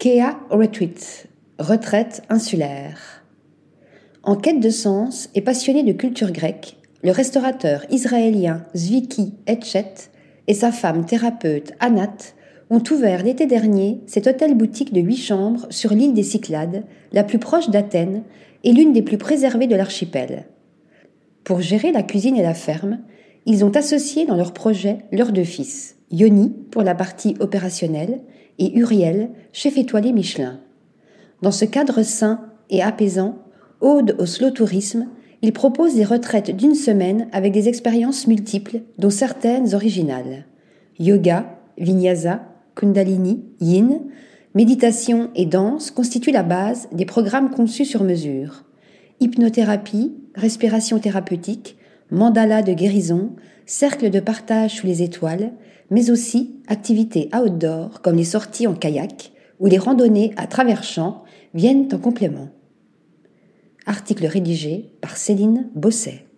Kea Retreat, retraite insulaire. En quête de sens et passionné de culture grecque, le restaurateur israélien Zviki Etchet et sa femme thérapeute Anat ont ouvert l'été dernier cet hôtel-boutique de huit chambres sur l'île des Cyclades, la plus proche d'Athènes et l'une des plus préservées de l'archipel. Pour gérer la cuisine et la ferme, ils ont associé dans leur projet leurs deux fils, Yoni pour la partie opérationnelle et Uriel, chef étoilé Michelin. Dans ce cadre sain et apaisant, ode au slow tourisme, il propose des retraites d'une semaine avec des expériences multiples, dont certaines originales. Yoga, vinyasa, kundalini, yin, méditation et danse constituent la base des programmes conçus sur mesure. Hypnothérapie, respiration thérapeutique, mandala de guérison, cercle de partage sous les étoiles, mais aussi activités outdoor comme les sorties en kayak ou les randonnées à travers champs viennent en complément. Article rédigé par Céline Bosset.